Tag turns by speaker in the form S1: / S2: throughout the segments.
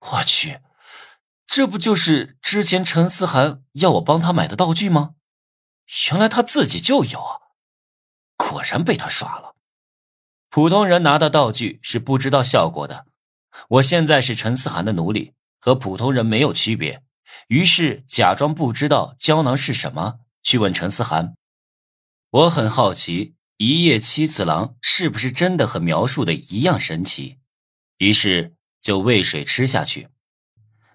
S1: 我去，这不就是之前陈思涵要我帮他买的道具吗？原来他自己就有啊！果然被他耍了。普通人拿到道具是不知道效果的。我现在是陈思涵的奴隶，和普通人没有区别。于是假装不知道胶囊是什么，去问陈思涵。我很好奇，一夜七次郎是不是真的和描述的一样神奇？于是就喂水吃下去，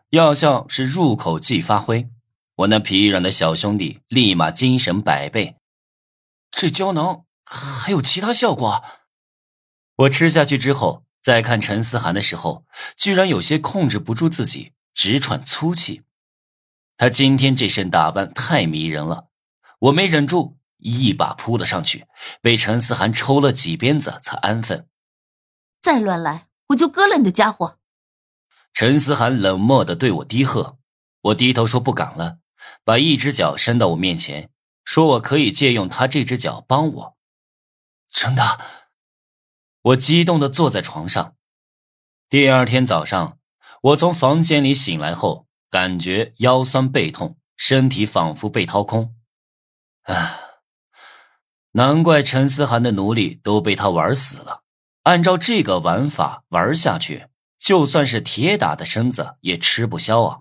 S1: 药效是入口即发挥。我那疲软的小兄弟立马精神百倍。这胶囊还有其他效果？我吃下去之后，再看陈思涵的时候，居然有些控制不住自己，直喘粗气。他今天这身打扮太迷人了，我没忍住，一把扑了上去，被陈思涵抽了几鞭子才安分。
S2: 再乱来，我就割了你的家伙！
S1: 陈思涵冷漠的对我低喝，我低头说不敢了，把一只脚伸到我面前，说我可以借用他这只脚帮我。真的？我激动的坐在床上。第二天早上，我从房间里醒来后。感觉腰酸背痛，身体仿佛被掏空。啊，难怪陈思涵的奴隶都被他玩死了。按照这个玩法玩下去，就算是铁打的身子也吃不消啊！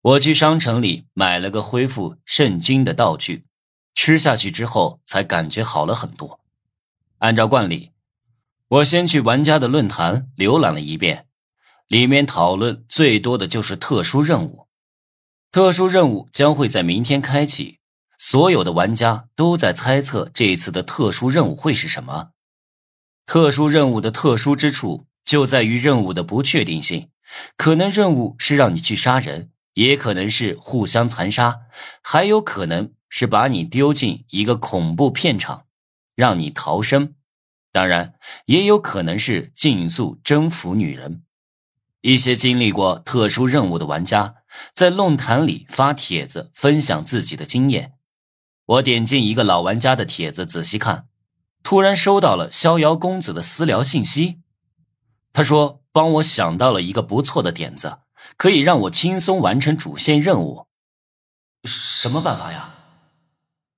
S1: 我去商城里买了个恢复肾精的道具，吃下去之后才感觉好了很多。按照惯例，我先去玩家的论坛浏览了一遍。里面讨论最多的就是特殊任务，特殊任务将会在明天开启。所有的玩家都在猜测这次的特殊任务会是什么。特殊任务的特殊之处就在于任务的不确定性，可能任务是让你去杀人，也可能是互相残杀，还有可能是把你丢进一个恐怖片场，让你逃生。当然，也有可能是竞速征服女人。一些经历过特殊任务的玩家在论坛里发帖子分享自己的经验。我点进一个老玩家的帖子仔细看，突然收到了逍遥公子的私聊信息。他说：“帮我想到了一个不错的点子，可以让我轻松完成主线任务。”什么办法呀？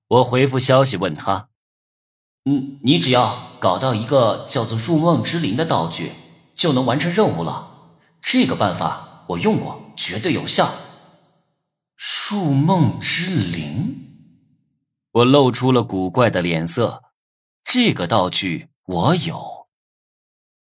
S1: 我回复消息问他：“嗯，你只要搞到一个叫做入梦之灵的道具，就能完成任务了。”这个办法我用过，绝对有效。入梦之灵，我露出了古怪的脸色。这个道具我有。